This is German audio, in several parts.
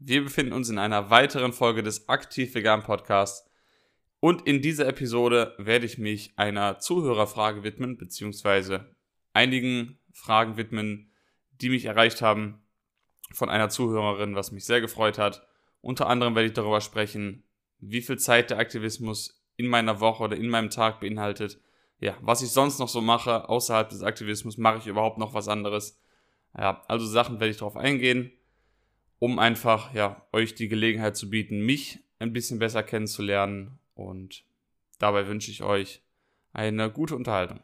Wir befinden uns in einer weiteren Folge des Aktiv Vegan Podcasts und in dieser Episode werde ich mich einer Zuhörerfrage widmen, beziehungsweise einigen Fragen widmen, die mich erreicht haben von einer Zuhörerin, was mich sehr gefreut hat. Unter anderem werde ich darüber sprechen, wie viel Zeit der Aktivismus in meiner Woche oder in meinem Tag beinhaltet. Ja, was ich sonst noch so mache, außerhalb des Aktivismus, mache ich überhaupt noch was anderes. Ja, also Sachen werde ich darauf eingehen um einfach ja, euch die Gelegenheit zu bieten, mich ein bisschen besser kennenzulernen. Und dabei wünsche ich euch eine gute Unterhaltung.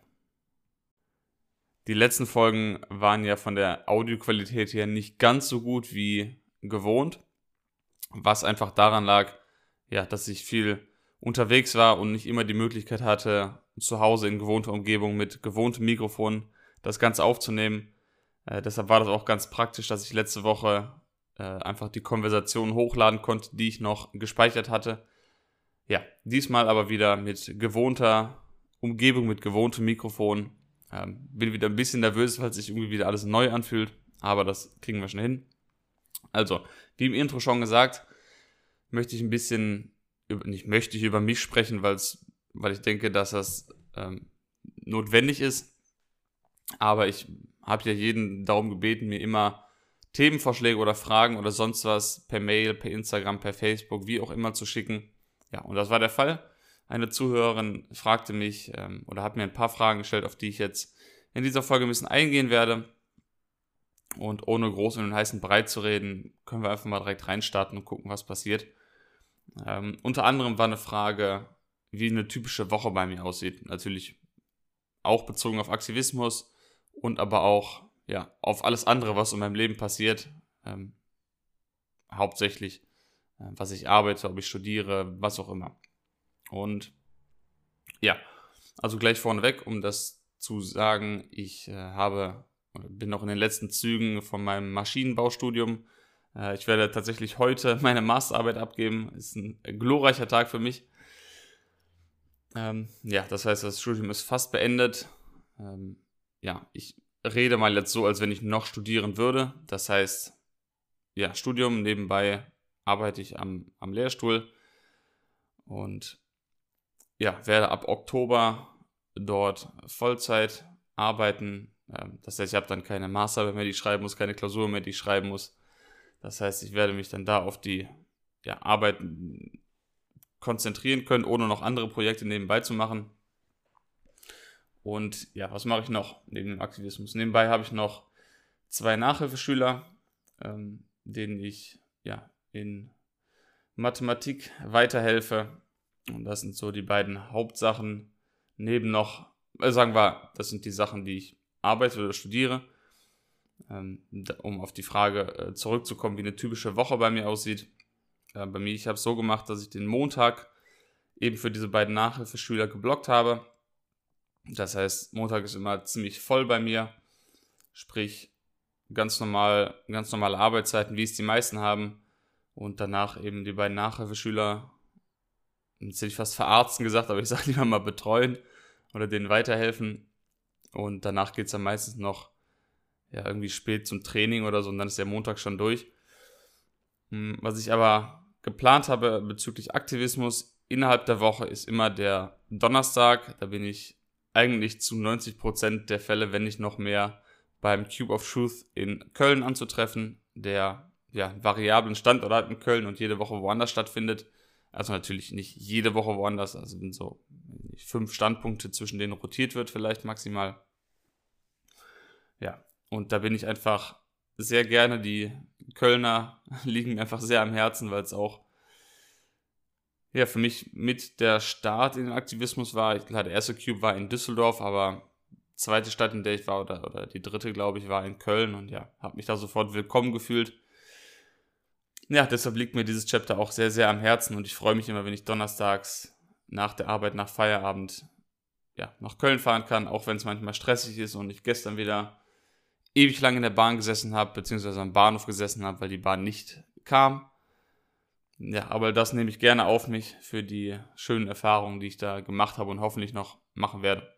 Die letzten Folgen waren ja von der Audioqualität her nicht ganz so gut wie gewohnt, was einfach daran lag, ja, dass ich viel unterwegs war und nicht immer die Möglichkeit hatte, zu Hause in gewohnter Umgebung mit gewohntem Mikrofon das Ganze aufzunehmen. Äh, deshalb war das auch ganz praktisch, dass ich letzte Woche äh, einfach die Konversation hochladen konnte, die ich noch gespeichert hatte. Ja, diesmal aber wieder mit gewohnter Umgebung, mit gewohntem Mikrofon. Ähm, bin wieder ein bisschen nervös, weil sich irgendwie wieder alles neu anfühlt, aber das kriegen wir schon hin. Also, wie im Intro schon gesagt, möchte ich ein bisschen, nicht möchte ich über mich sprechen, weil ich denke, dass das ähm, notwendig ist. Aber ich habe ja jeden darum gebeten, mir immer Themenvorschläge oder Fragen oder sonst was per Mail, per Instagram, per Facebook, wie auch immer zu schicken. Ja, und das war der Fall. Eine Zuhörerin fragte mich ähm, oder hat mir ein paar Fragen gestellt, auf die ich jetzt in dieser Folge ein bisschen eingehen werde. Und ohne groß und heißen Breit zu reden, können wir einfach mal direkt reinstarten und gucken, was passiert. Ähm, unter anderem war eine Frage, wie eine typische Woche bei mir aussieht. Natürlich auch bezogen auf Aktivismus und aber auch ja, auf alles andere, was in meinem Leben passiert. Ähm, hauptsächlich, äh, was ich arbeite, ob ich studiere, was auch immer. Und ja, also gleich vorneweg, um das zu sagen, ich äh, habe, bin noch in den letzten Zügen von meinem Maschinenbaustudium. Äh, ich werde tatsächlich heute meine Masterarbeit abgeben. Ist ein glorreicher Tag für mich. Ähm, ja, das heißt, das Studium ist fast beendet. Ähm, ja, ich rede mal jetzt so, als wenn ich noch studieren würde. Das heißt, ja, Studium, nebenbei arbeite ich am, am Lehrstuhl und ja, werde ab Oktober dort Vollzeit arbeiten. Ähm, das heißt, ich habe dann keine Master mehr, die ich schreiben muss, keine Klausur mehr, die ich schreiben muss. Das heißt, ich werde mich dann da auf die ja, Arbeit konzentrieren können, ohne noch andere Projekte nebenbei zu machen. Und ja, was mache ich noch neben dem Aktivismus? Nebenbei habe ich noch zwei Nachhilfeschüler, ähm, denen ich ja in Mathematik weiterhelfe. Und das sind so die beiden Hauptsachen. Neben noch, äh, sagen wir, das sind die Sachen, die ich arbeite oder studiere. Ähm, um auf die Frage äh, zurückzukommen, wie eine typische Woche bei mir aussieht. Bei mir, ich habe es so gemacht, dass ich den Montag eben für diese beiden Nachhilfeschüler geblockt habe das heißt, Montag ist immer ziemlich voll bei mir. Sprich, ganz normal, ganz normale Arbeitszeiten, wie es die meisten haben. Und danach eben die beiden Nachhilfeschüler, jetzt hätte ich fast verarzten gesagt, aber ich sage lieber mal betreuen oder denen weiterhelfen. Und danach geht es dann meistens noch ja, irgendwie spät zum Training oder so und dann ist der Montag schon durch. Hm, was ich aber geplant habe bezüglich Aktivismus innerhalb der Woche ist immer der Donnerstag. Da bin ich eigentlich zu 90% der Fälle, wenn nicht noch mehr, beim Cube of Truth in Köln anzutreffen, der ja variablen Standort hat in Köln und jede Woche woanders stattfindet. Also natürlich nicht jede Woche woanders, also sind so fünf Standpunkte, zwischen denen rotiert wird, vielleicht maximal. Ja, und da bin ich einfach sehr gerne. Die Kölner liegen mir einfach sehr am Herzen, weil es auch ja, für mich mit der Start in den Aktivismus war, klar, der erste Cube war in Düsseldorf, aber zweite Stadt, in der ich war, oder, oder die dritte, glaube ich, war in Köln und ja, habe mich da sofort willkommen gefühlt. Ja, deshalb liegt mir dieses Chapter auch sehr, sehr am Herzen und ich freue mich immer, wenn ich donnerstags nach der Arbeit, nach Feierabend, ja, nach Köln fahren kann, auch wenn es manchmal stressig ist und ich gestern wieder ewig lang in der Bahn gesessen habe, beziehungsweise am Bahnhof gesessen habe, weil die Bahn nicht kam. Ja, aber das nehme ich gerne auf mich für die schönen Erfahrungen, die ich da gemacht habe und hoffentlich noch machen werde.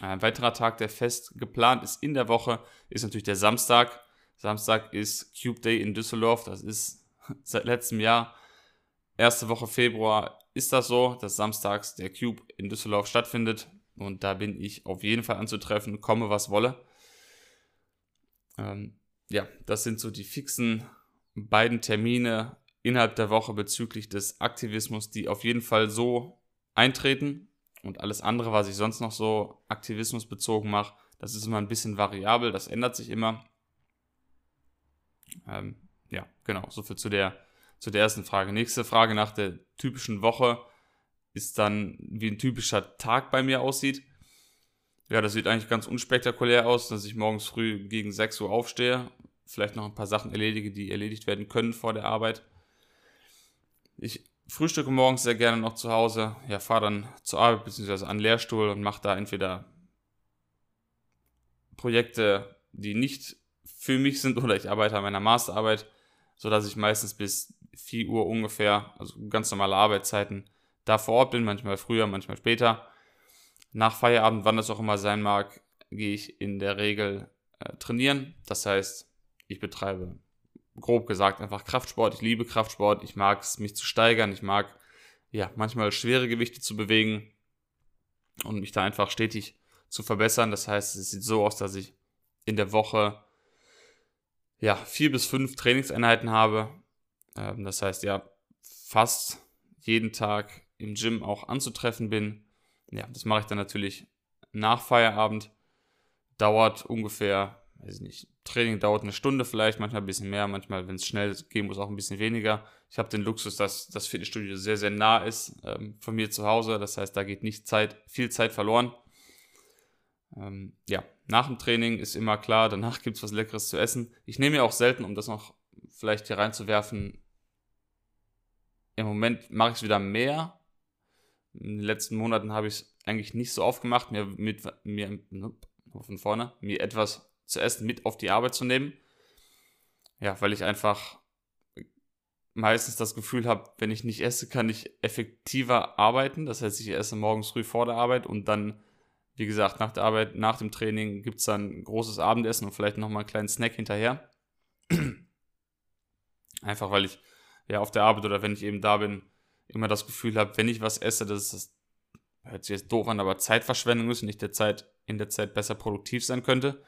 Ein weiterer Tag, der fest geplant ist in der Woche, ist natürlich der Samstag. Samstag ist Cube Day in Düsseldorf. Das ist seit letztem Jahr, erste Woche Februar, ist das so, dass samstags der Cube in Düsseldorf stattfindet. Und da bin ich auf jeden Fall anzutreffen, komme was wolle. Ähm, ja, das sind so die fixen beiden Termine innerhalb der Woche bezüglich des Aktivismus, die auf jeden Fall so eintreten. Und alles andere, was ich sonst noch so aktivismusbezogen mache, das ist immer ein bisschen variabel, das ändert sich immer. Ähm, ja, genau, so viel zu der, zu der ersten Frage. Nächste Frage nach der typischen Woche ist dann, wie ein typischer Tag bei mir aussieht. Ja, das sieht eigentlich ganz unspektakulär aus, dass ich morgens früh gegen 6 Uhr aufstehe, vielleicht noch ein paar Sachen erledige, die erledigt werden können vor der Arbeit. Ich frühstücke morgens sehr gerne noch zu Hause, ja, fahre dann zur Arbeit bzw. an den Lehrstuhl und mache da entweder Projekte, die nicht für mich sind oder ich arbeite an meiner Masterarbeit, sodass ich meistens bis 4 Uhr ungefähr, also ganz normale Arbeitszeiten, da vor Ort bin, manchmal früher, manchmal später. Nach Feierabend, wann das auch immer sein mag, gehe ich in der Regel äh, trainieren. Das heißt, ich betreibe grob gesagt einfach Kraftsport. Ich liebe Kraftsport. Ich mag es, mich zu steigern. Ich mag ja manchmal schwere Gewichte zu bewegen und mich da einfach stetig zu verbessern. Das heißt, es sieht so aus, dass ich in der Woche ja vier bis fünf Trainingseinheiten habe. Ähm, das heißt ja fast jeden Tag im Gym auch anzutreffen bin. Ja, das mache ich dann natürlich nach Feierabend. Dauert ungefähr, weiß ich nicht, Training dauert eine Stunde vielleicht, manchmal ein bisschen mehr, manchmal, wenn es schnell gehen muss, auch ein bisschen weniger. Ich habe den Luxus, dass das Fitnessstudio sehr, sehr nah ist ähm, von mir zu Hause. Das heißt, da geht nicht Zeit, viel Zeit verloren. Ähm, ja, nach dem Training ist immer klar, danach gibt es was Leckeres zu essen. Ich nehme ja auch selten, um das noch vielleicht hier reinzuwerfen, im Moment mache ich es wieder mehr. In den letzten Monaten habe ich es eigentlich nicht so oft gemacht, mir mit mir von vorne, mir etwas zu essen mit auf die Arbeit zu nehmen. Ja, weil ich einfach meistens das Gefühl habe, wenn ich nicht esse, kann ich effektiver arbeiten. Das heißt, ich esse morgens früh vor der Arbeit und dann wie gesagt, nach der Arbeit, nach dem Training gibt es dann ein großes Abendessen und vielleicht nochmal einen kleinen Snack hinterher. Einfach weil ich ja auf der Arbeit oder wenn ich eben da bin, immer das Gefühl habe, wenn ich was esse, das, das hört sich jetzt doof an, aber Zeitverschwendung ist und ich der Zeit, in der Zeit besser produktiv sein könnte.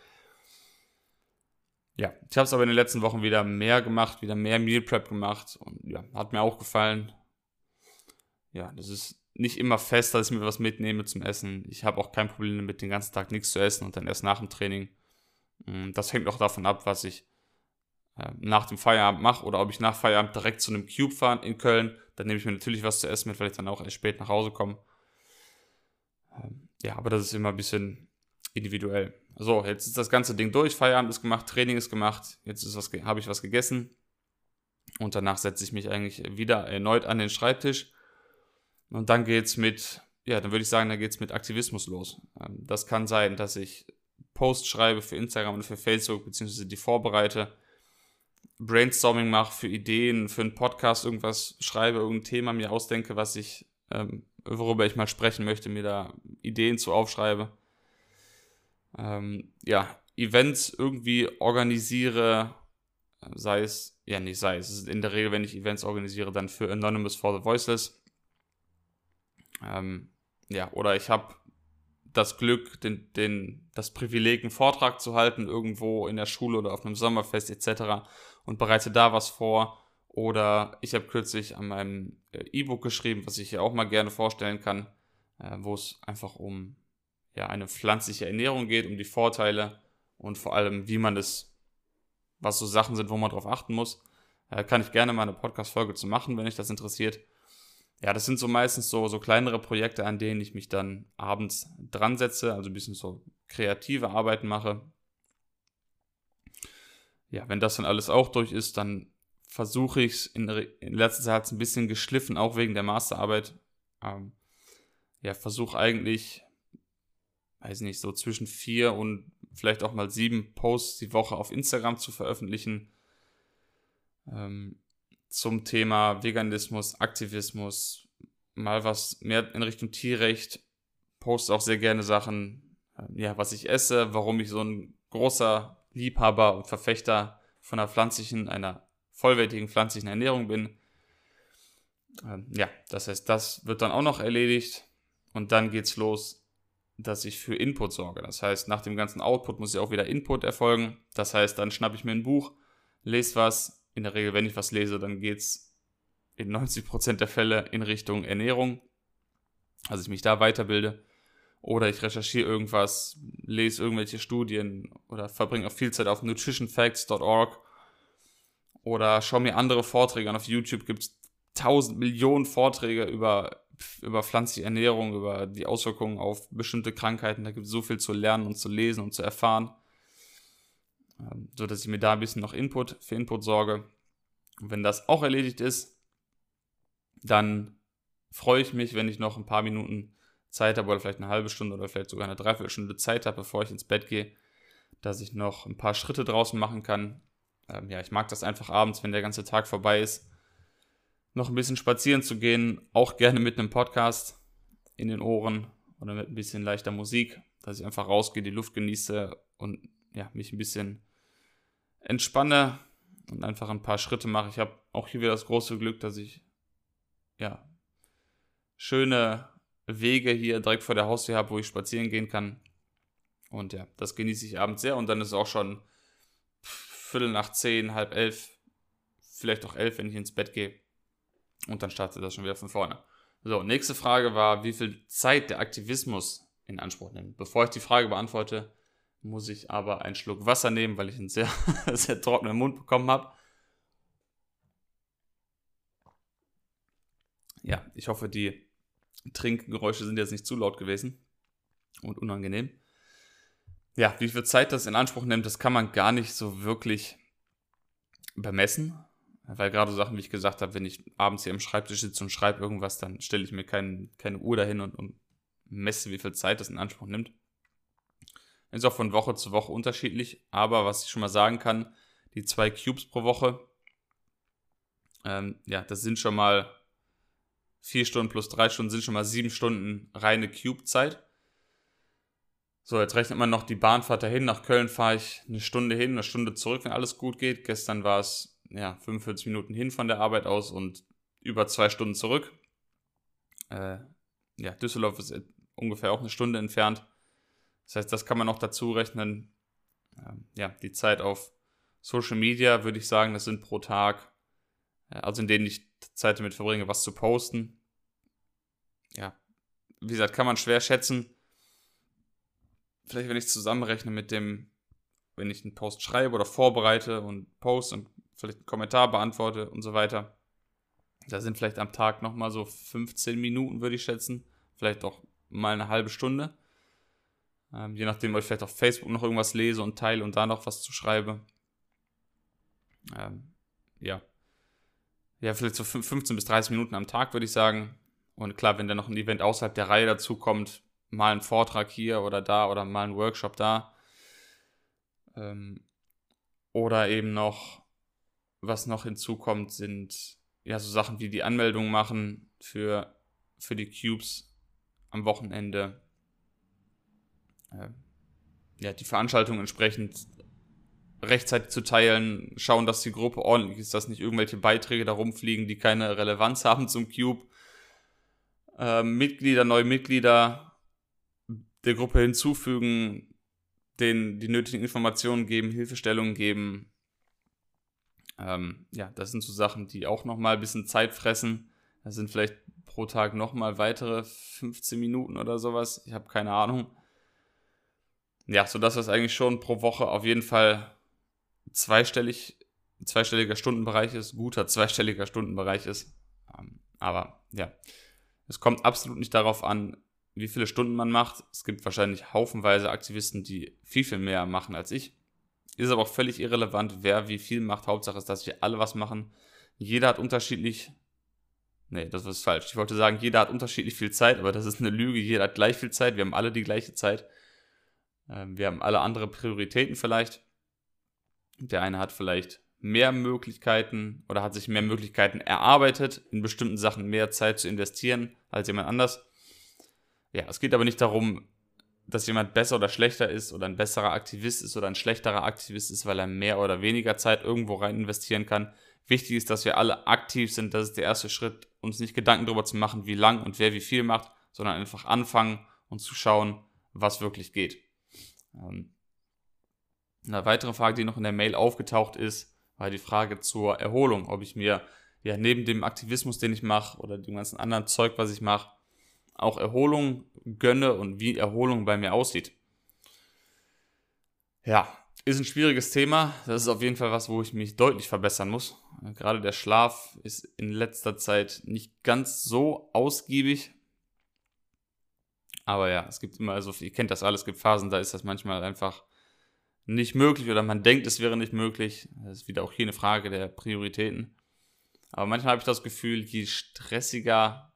Ja, ich habe es aber in den letzten Wochen wieder mehr gemacht, wieder mehr Meal Prep gemacht und ja, hat mir auch gefallen. Ja, das ist nicht immer fest, dass ich mir was mitnehme zum Essen. Ich habe auch kein Problem damit, den ganzen Tag nichts zu essen und dann erst nach dem Training. Mm, das hängt auch davon ab, was ich äh, nach dem Feierabend mache oder ob ich nach Feierabend direkt zu einem Cube fahre in Köln. Dann nehme ich mir natürlich was zu essen mit, weil ich dann auch erst spät nach Hause komme. Ähm, ja, aber das ist immer ein bisschen individuell. So, jetzt ist das ganze Ding durch. Feierabend ist gemacht, Training ist gemacht. Jetzt habe ich was gegessen. Und danach setze ich mich eigentlich wieder erneut an den Schreibtisch und dann geht's mit, ja, dann würde ich sagen, dann geht's mit Aktivismus los. Ähm, das kann sein, dass ich Posts schreibe für Instagram und für Facebook, beziehungsweise die vorbereite, Brainstorming mache für Ideen, für einen Podcast, irgendwas schreibe, irgendein Thema mir ausdenke, was ich, ähm, worüber ich mal sprechen möchte, mir da Ideen zu aufschreibe. Ähm, ja, Events irgendwie organisiere, sei es, ja, nicht sei es, in der Regel, wenn ich Events organisiere, dann für Anonymous for the Voiceless ähm, ja, oder ich habe das Glück, den, den, das Privileg, einen Vortrag zu halten, irgendwo in der Schule oder auf einem Sommerfest etc. und bereite da was vor. Oder ich habe kürzlich an meinem äh, E-Book geschrieben, was ich hier auch mal gerne vorstellen kann, äh, wo es einfach um ja, eine pflanzliche Ernährung geht, um die Vorteile und vor allem, wie man das, was so Sachen sind, wo man drauf achten muss. Äh, kann ich gerne mal eine Podcast-Folge zu machen, wenn euch das interessiert ja, das sind so meistens so, so kleinere Projekte, an denen ich mich dann abends dran setze, also ein bisschen so kreative Arbeiten mache. Ja, wenn das dann alles auch durch ist, dann versuche ich es in, in, letzter Zeit ein bisschen geschliffen, auch wegen der Masterarbeit. Ähm, ja, versuche eigentlich, weiß nicht, so zwischen vier und vielleicht auch mal sieben Posts die Woche auf Instagram zu veröffentlichen. Ähm, zum Thema Veganismus, Aktivismus, mal was mehr in Richtung Tierrecht, poste auch sehr gerne Sachen, ähm, ja, was ich esse, warum ich so ein großer Liebhaber und Verfechter von einer pflanzlichen, einer vollwertigen pflanzlichen Ernährung bin. Ähm, ja, das heißt, das wird dann auch noch erledigt und dann geht's los, dass ich für Input sorge. Das heißt, nach dem ganzen Output muss ja auch wieder Input erfolgen. Das heißt, dann schnappe ich mir ein Buch, lese was. In der Regel, wenn ich was lese, dann geht's in 90% der Fälle in Richtung Ernährung. Also ich mich da weiterbilde. Oder ich recherchiere irgendwas, lese irgendwelche Studien oder verbringe auch viel Zeit auf nutritionfacts.org oder schaue mir andere Vorträge an. Auf YouTube gibt es tausend Millionen Vorträge über, über pflanzliche Ernährung, über die Auswirkungen auf bestimmte Krankheiten. Da gibt es so viel zu lernen und zu lesen und zu erfahren. Ähm, so dass ich mir da ein bisschen noch Input für Input sorge. Und wenn das auch erledigt ist, dann freue ich mich, wenn ich noch ein paar Minuten Zeit habe oder vielleicht eine halbe Stunde oder vielleicht sogar eine Dreiviertelstunde Zeit habe, bevor ich ins Bett gehe, dass ich noch ein paar Schritte draußen machen kann. Ähm, ja, ich mag das einfach abends, wenn der ganze Tag vorbei ist, noch ein bisschen spazieren zu gehen, auch gerne mit einem Podcast in den Ohren oder mit ein bisschen leichter Musik, dass ich einfach rausgehe, die Luft genieße und ja, mich ein bisschen entspanne und einfach ein paar Schritte mache. Ich habe auch hier wieder das große Glück, dass ich ja schöne Wege hier direkt vor der Haustür habe, wo ich spazieren gehen kann. Und ja, das genieße ich abends sehr. Und dann ist es auch schon Viertel nach zehn, halb elf, vielleicht auch elf, wenn ich ins Bett gehe. Und dann startet das schon wieder von vorne. So, nächste Frage war, wie viel Zeit der Aktivismus in Anspruch nimmt. Bevor ich die Frage beantworte, muss ich aber einen Schluck Wasser nehmen, weil ich einen sehr, sehr trockenen Mund bekommen habe. Ja, ich hoffe, die Trinkgeräusche sind jetzt nicht zu laut gewesen und unangenehm. Ja, wie viel Zeit das in Anspruch nimmt, das kann man gar nicht so wirklich bemessen. Weil gerade so Sachen, wie ich gesagt habe, wenn ich abends hier im Schreibtisch sitze und schreibe irgendwas, dann stelle ich mir kein, keine Uhr dahin und, und messe, wie viel Zeit das in Anspruch nimmt. Ist auch von Woche zu Woche unterschiedlich, aber was ich schon mal sagen kann, die zwei Cubes pro Woche, ähm, ja, das sind schon mal vier Stunden plus drei Stunden sind schon mal sieben Stunden reine Cube-Zeit. So, jetzt rechnet man noch die Bahnfahrt dahin. Nach Köln fahre ich eine Stunde hin, eine Stunde zurück, wenn alles gut geht. Gestern war es ja 45 Minuten hin von der Arbeit aus und über zwei Stunden zurück. Äh, ja, Düsseldorf ist ungefähr auch eine Stunde entfernt. Das heißt, das kann man noch dazu rechnen. Ähm, ja, die Zeit auf Social Media würde ich sagen, das sind pro Tag, äh, also in denen ich Zeit damit verbringe, was zu posten. Ja, wie gesagt, kann man schwer schätzen. Vielleicht, wenn ich zusammenrechne mit dem, wenn ich einen Post schreibe oder vorbereite und post und vielleicht einen Kommentar beantworte und so weiter. Da sind vielleicht am Tag nochmal so 15 Minuten, würde ich schätzen. Vielleicht auch mal eine halbe Stunde. Ähm, je nachdem, ob ich vielleicht auf Facebook noch irgendwas lese und teile und da noch was zu schreibe. Ähm, ja, ja, vielleicht so 15 bis 30 Minuten am Tag, würde ich sagen. Und klar, wenn dann noch ein Event außerhalb der Reihe dazu kommt, mal ein Vortrag hier oder da oder mal ein Workshop da. Ähm, oder eben noch, was noch hinzukommt, sind ja so Sachen wie die Anmeldung machen für, für die Cubes am Wochenende. Äh, ja, die Veranstaltung entsprechend rechtzeitig zu teilen, schauen, dass die Gruppe ordentlich ist, dass nicht irgendwelche Beiträge da rumfliegen, die keine Relevanz haben zum Cube. Ähm, Mitglieder, neue Mitglieder der Gruppe hinzufügen, denen die nötigen Informationen geben, Hilfestellungen geben. Ähm, ja, das sind so Sachen, die auch nochmal ein bisschen Zeit fressen. Das sind vielleicht pro Tag nochmal weitere 15 Minuten oder sowas. Ich habe keine Ahnung. Ja, sodass das eigentlich schon pro Woche auf jeden Fall zweistellig, zweistelliger Stundenbereich ist, guter zweistelliger Stundenbereich ist. Ähm, aber ja, es kommt absolut nicht darauf an, wie viele Stunden man macht. Es gibt wahrscheinlich haufenweise Aktivisten, die viel, viel mehr machen als ich. Ist aber auch völlig irrelevant, wer wie viel macht. Hauptsache ist, dass wir alle was machen. Jeder hat unterschiedlich. Nee, das ist falsch. Ich wollte sagen, jeder hat unterschiedlich viel Zeit, aber das ist eine Lüge. Jeder hat gleich viel Zeit. Wir haben alle die gleiche Zeit. Ähm, wir haben alle andere Prioritäten vielleicht. Der eine hat vielleicht mehr Möglichkeiten oder hat sich mehr Möglichkeiten erarbeitet, in bestimmten Sachen mehr Zeit zu investieren als jemand anders. Ja, es geht aber nicht darum, dass jemand besser oder schlechter ist oder ein besserer Aktivist ist oder ein schlechterer Aktivist ist, weil er mehr oder weniger Zeit irgendwo rein investieren kann. Wichtig ist, dass wir alle aktiv sind. Das ist der erste Schritt, uns nicht Gedanken darüber zu machen, wie lang und wer wie viel macht, sondern einfach anfangen und zu schauen, was wirklich geht. Ähm, eine weitere Frage, die noch in der Mail aufgetaucht ist, war die Frage zur Erholung, ob ich mir ja neben dem Aktivismus, den ich mache oder dem ganzen anderen Zeug, was ich mache, auch Erholung gönne und wie Erholung bei mir aussieht. Ja, ist ein schwieriges Thema. Das ist auf jeden Fall was, wo ich mich deutlich verbessern muss. Gerade der Schlaf ist in letzter Zeit nicht ganz so ausgiebig. Aber ja, es gibt immer, also ihr kennt das alles, es gibt Phasen, da ist das manchmal einfach nicht möglich oder man denkt, es wäre nicht möglich. Das ist wieder auch hier eine Frage der Prioritäten. Aber manchmal habe ich das Gefühl, je stressiger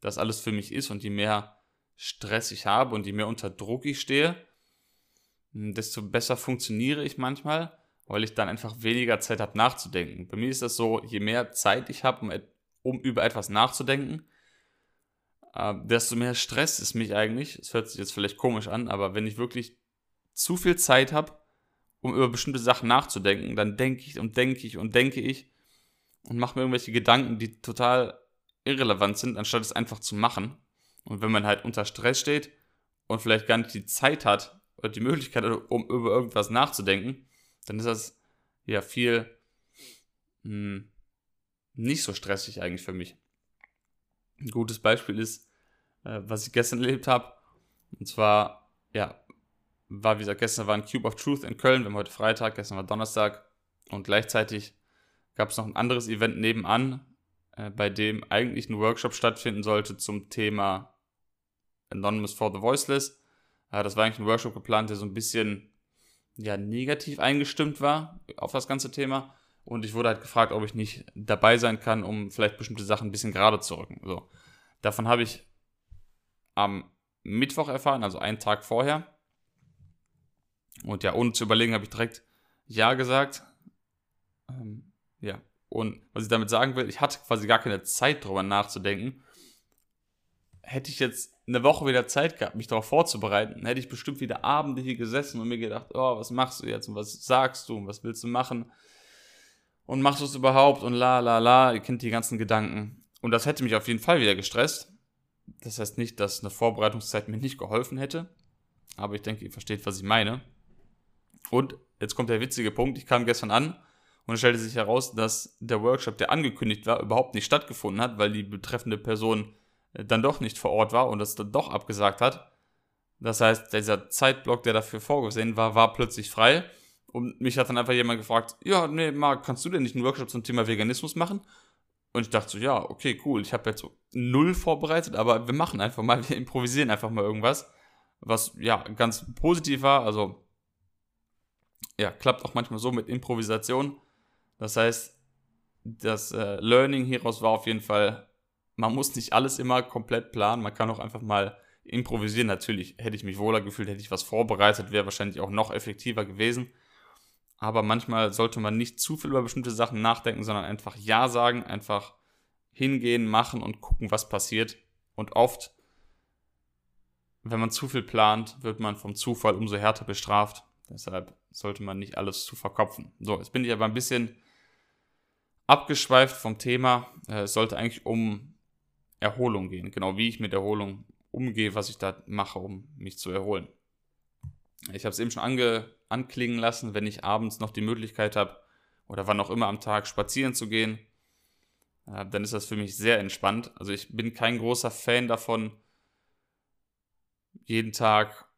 das alles für mich ist und je mehr Stress ich habe und je mehr unter Druck ich stehe, desto besser funktioniere ich manchmal, weil ich dann einfach weniger Zeit habe nachzudenken. Bei mir ist das so, je mehr Zeit ich habe, um, um über etwas nachzudenken, äh, desto mehr Stress ist mich eigentlich. Es hört sich jetzt vielleicht komisch an, aber wenn ich wirklich zu viel Zeit habe, um über bestimmte Sachen nachzudenken, dann denke ich und denke ich und denke ich und mache mir irgendwelche Gedanken, die total irrelevant sind, anstatt es einfach zu machen. Und wenn man halt unter Stress steht und vielleicht gar nicht die Zeit hat oder die Möglichkeit, um über irgendwas nachzudenken, dann ist das ja viel mh, hm, nicht so stressig eigentlich für mich. Ein gutes Beispiel ist, äh, was ich gestern erlebt habe. Und zwar, ja, war, wie gesagt, gestern war ein Cube of Truth in Köln. Wir haben heute Freitag, gestern war Donnerstag. Und gleichzeitig gab es noch ein anderes Event nebenan, äh, bei dem eigentlich ein Workshop stattfinden sollte zum Thema Anonymous for the Voiceless. Äh, das war eigentlich ein Workshop geplant, der so ein bisschen ja, negativ eingestimmt war auf das ganze Thema. Und ich wurde halt gefragt, ob ich nicht dabei sein kann, um vielleicht bestimmte Sachen ein bisschen gerade zu rücken. So. Davon habe ich am Mittwoch erfahren, also einen Tag vorher. Und ja, ohne zu überlegen, habe ich direkt Ja gesagt. Ähm, ja, und was ich damit sagen will, ich hatte quasi gar keine Zeit drüber nachzudenken. Hätte ich jetzt eine Woche wieder Zeit gehabt, mich darauf vorzubereiten, hätte ich bestimmt wieder Abende hier gesessen und mir gedacht, oh, was machst du jetzt und was sagst du und was willst du machen? Und machst du es überhaupt und la la la, ihr kennt die ganzen Gedanken. Und das hätte mich auf jeden Fall wieder gestresst. Das heißt nicht, dass eine Vorbereitungszeit mir nicht geholfen hätte. Aber ich denke, ihr versteht, was ich meine. Und jetzt kommt der witzige Punkt. Ich kam gestern an und es stellte sich heraus, dass der Workshop, der angekündigt war, überhaupt nicht stattgefunden hat, weil die betreffende Person äh, dann doch nicht vor Ort war und das dann doch abgesagt hat. Das heißt, dieser Zeitblock, der dafür vorgesehen war, war plötzlich frei. Und mich hat dann einfach jemand gefragt, ja, nee, Marc, kannst du denn nicht einen Workshop zum Thema Veganismus machen? Und ich dachte so, ja, okay, cool. Ich habe jetzt so null vorbereitet, aber wir machen einfach mal, wir improvisieren einfach mal irgendwas, was ja ganz positiv war. Also ja, klappt auch manchmal so mit Improvisation. Das heißt, das äh, Learning hieraus war auf jeden Fall, man muss nicht alles immer komplett planen, man kann auch einfach mal improvisieren. Natürlich hätte ich mich wohler gefühlt, hätte ich was vorbereitet, wäre wahrscheinlich auch noch effektiver gewesen. Aber manchmal sollte man nicht zu viel über bestimmte Sachen nachdenken, sondern einfach Ja sagen, einfach hingehen, machen und gucken, was passiert. Und oft, wenn man zu viel plant, wird man vom Zufall umso härter bestraft. Deshalb sollte man nicht alles zu verkopfen. So, jetzt bin ich aber ein bisschen abgeschweift vom Thema. Äh, es sollte eigentlich um Erholung gehen. Genau wie ich mit Erholung umgehe, was ich da mache, um mich zu erholen. Ich habe es eben schon ange, anklingen lassen, wenn ich abends noch die Möglichkeit habe oder wann auch immer am Tag spazieren zu gehen, äh, dann ist das für mich sehr entspannt. Also ich bin kein großer Fan davon, jeden Tag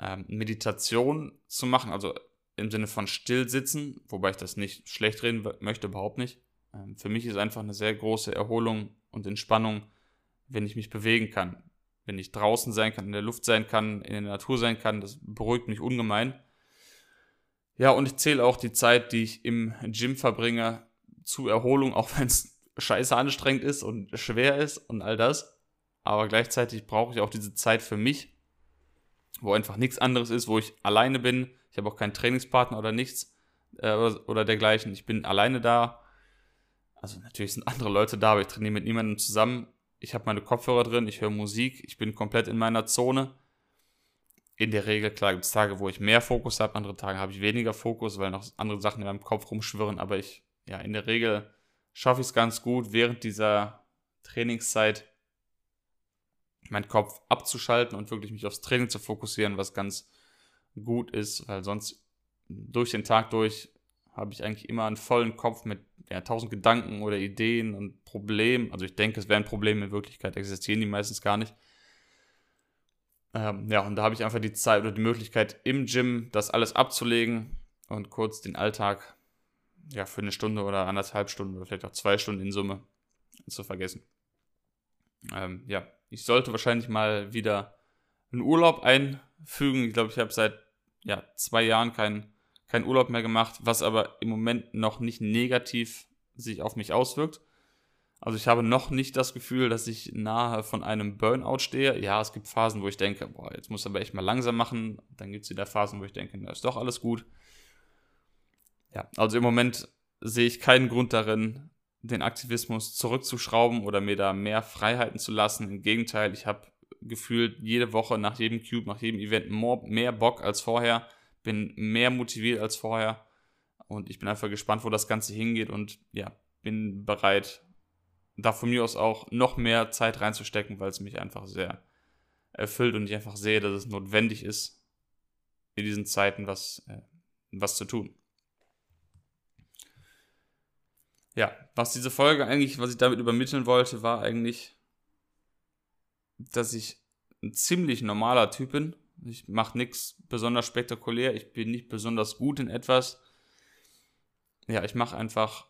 ähm, Meditation zu machen, also im Sinne von still sitzen, wobei ich das nicht schlecht reden möchte, überhaupt nicht. Ähm, für mich ist einfach eine sehr große Erholung und Entspannung, wenn ich mich bewegen kann. Wenn ich draußen sein kann, in der Luft sein kann, in der Natur sein kann, das beruhigt mich ungemein. Ja, und ich zähle auch die Zeit, die ich im Gym verbringe, zu Erholung, auch wenn es scheiße anstrengend ist und schwer ist und all das. Aber gleichzeitig brauche ich auch diese Zeit für mich, wo einfach nichts anderes ist, wo ich alleine bin, ich habe auch keinen Trainingspartner oder nichts äh, oder dergleichen. Ich bin alleine da. Also natürlich sind andere Leute da, aber ich trainiere mit niemandem zusammen. Ich habe meine Kopfhörer drin, ich höre Musik, ich bin komplett in meiner Zone. in der Regel, klar, gibt es Tage, wo ich mehr Fokus habe, andere Tage habe ich weniger Fokus, weil noch andere Sachen in meinem Kopf rumschwirren, aber ich, ja, in der Regel schaffe ich es ganz gut, während dieser Trainingszeit meinen Kopf abzuschalten und wirklich mich aufs Training zu fokussieren, was ganz gut ist, weil sonst durch den Tag durch habe ich eigentlich immer einen vollen Kopf mit ja, tausend Gedanken oder Ideen und Problemen. Also ich denke, es wären Probleme, in Wirklichkeit existieren die meistens gar nicht. Ähm, ja, und da habe ich einfach die Zeit oder die Möglichkeit, im Gym das alles abzulegen und kurz den Alltag ja, für eine Stunde oder anderthalb Stunden oder vielleicht auch zwei Stunden in Summe zu vergessen. Ähm, ja, ich sollte wahrscheinlich mal wieder einen Urlaub einfügen. Ich glaube, ich habe seit ja, zwei Jahren keinen kein Urlaub mehr gemacht, was aber im Moment noch nicht negativ sich auf mich auswirkt. Also ich habe noch nicht das Gefühl, dass ich nahe von einem Burnout stehe. Ja, es gibt Phasen, wo ich denke, boah, jetzt muss aber echt mal langsam machen. Dann gibt es wieder Phasen, wo ich denke, na, ist doch alles gut. Ja, also im Moment sehe ich keinen Grund darin, den Aktivismus zurückzuschrauben oder mir da mehr Freiheiten zu lassen. Im Gegenteil, ich habe gefühlt jede Woche nach jedem Cube, nach jedem Event more, mehr Bock als vorher, bin mehr motiviert als vorher und ich bin einfach gespannt, wo das Ganze hingeht und ja, bin bereit, da von mir aus auch noch mehr Zeit reinzustecken, weil es mich einfach sehr erfüllt und ich einfach sehe, dass es notwendig ist, in diesen Zeiten was, äh, was zu tun. Ja, was diese Folge eigentlich, was ich damit übermitteln wollte, war eigentlich, dass ich ein ziemlich normaler Typ bin. Ich mache nichts besonders spektakulär, ich bin nicht besonders gut in etwas. Ja, ich mache einfach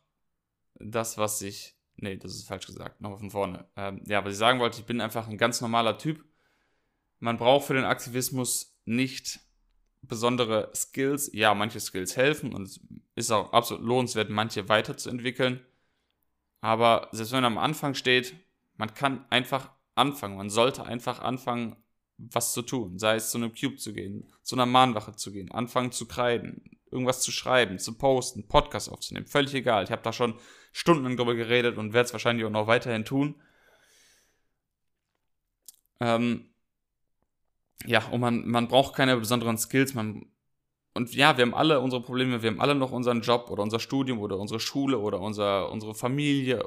das, was ich Nee, das ist falsch gesagt. Nochmal von vorne. Ähm, ja, was ich sagen wollte, ich bin einfach ein ganz normaler Typ. Man braucht für den Aktivismus nicht besondere Skills. Ja, manche Skills helfen und es ist auch absolut lohnenswert, manche weiterzuentwickeln. Aber selbst wenn man am Anfang steht, man kann einfach anfangen. Man sollte einfach anfangen, was zu tun. Sei es zu einem Cube zu gehen, zu einer Mahnwache zu gehen, anfangen zu kreiden, irgendwas zu schreiben, zu posten, Podcast aufzunehmen. Völlig egal. Ich habe da schon Stunden darüber geredet und werde es wahrscheinlich auch noch weiterhin tun. Ähm, ja, und man, man braucht keine besonderen Skills. Man, und ja, wir haben alle unsere Probleme, wir haben alle noch unseren Job oder unser Studium oder unsere Schule oder unser, unsere Familie,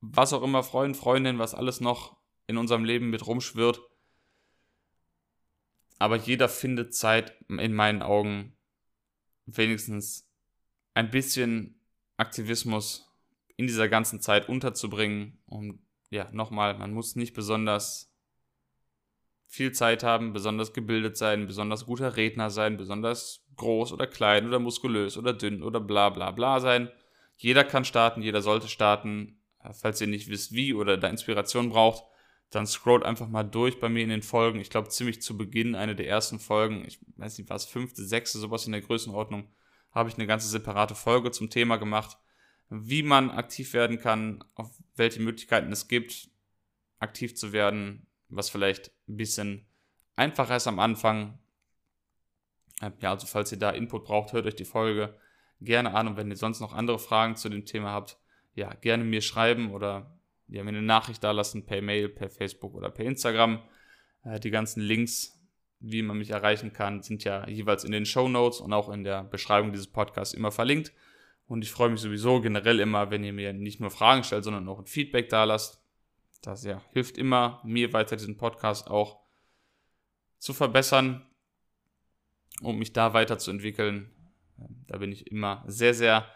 was auch immer, Freund, Freundin, was alles noch in unserem Leben mit rumschwirrt. Aber jeder findet Zeit, in meinen Augen, wenigstens ein bisschen Aktivismus in dieser ganzen Zeit unterzubringen. Und ja, nochmal, man muss nicht besonders viel Zeit haben, besonders gebildet sein, besonders guter Redner sein, besonders groß oder klein oder muskulös oder dünn oder bla bla bla sein. Jeder kann starten, jeder sollte starten. Falls ihr nicht wisst, wie oder da Inspiration braucht, dann scrollt einfach mal durch bei mir in den Folgen. Ich glaube, ziemlich zu Beginn, eine der ersten Folgen, ich weiß nicht, was, fünfte, sechste, sowas in der Größenordnung, habe ich eine ganze separate Folge zum Thema gemacht, wie man aktiv werden kann, auf welche Möglichkeiten es gibt, aktiv zu werden, was vielleicht ein bisschen einfacher ist am Anfang. Ja, also falls ihr da Input braucht, hört euch die Folge gerne an und wenn ihr sonst noch andere Fragen zu dem Thema habt, ja, gerne mir schreiben oder ja, mir eine Nachricht da lassen per Mail, per Facebook oder per Instagram. Äh, die ganzen Links wie man mich erreichen kann, sind ja jeweils in den Show Notes und auch in der Beschreibung dieses Podcasts immer verlinkt. Und ich freue mich sowieso generell immer, wenn ihr mir nicht nur Fragen stellt, sondern auch ein Feedback da lasst. Das ja, hilft immer, mir weiter diesen Podcast auch zu verbessern, um mich da weiterzuentwickeln. Da bin ich immer sehr, sehr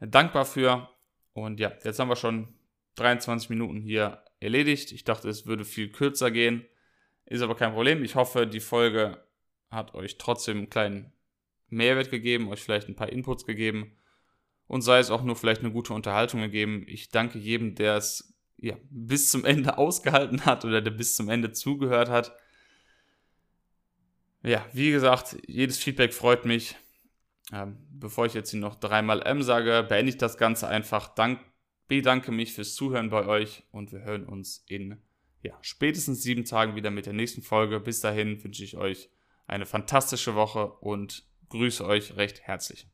dankbar für. Und ja, jetzt haben wir schon 23 Minuten hier erledigt. Ich dachte, es würde viel kürzer gehen. Ist aber kein Problem. Ich hoffe, die Folge hat euch trotzdem einen kleinen Mehrwert gegeben, euch vielleicht ein paar Inputs gegeben und sei es auch nur vielleicht eine gute Unterhaltung gegeben. Ich danke jedem, der es ja, bis zum Ende ausgehalten hat oder der bis zum Ende zugehört hat. Ja, wie gesagt, jedes Feedback freut mich. Ähm, bevor ich jetzt hier noch dreimal M sage, beende ich das Ganze einfach. Dank, bedanke mich fürs Zuhören bei euch und wir hören uns in ja, spätestens sieben Tagen wieder mit der nächsten Folge. Bis dahin wünsche ich euch eine fantastische Woche und grüße euch recht herzlich.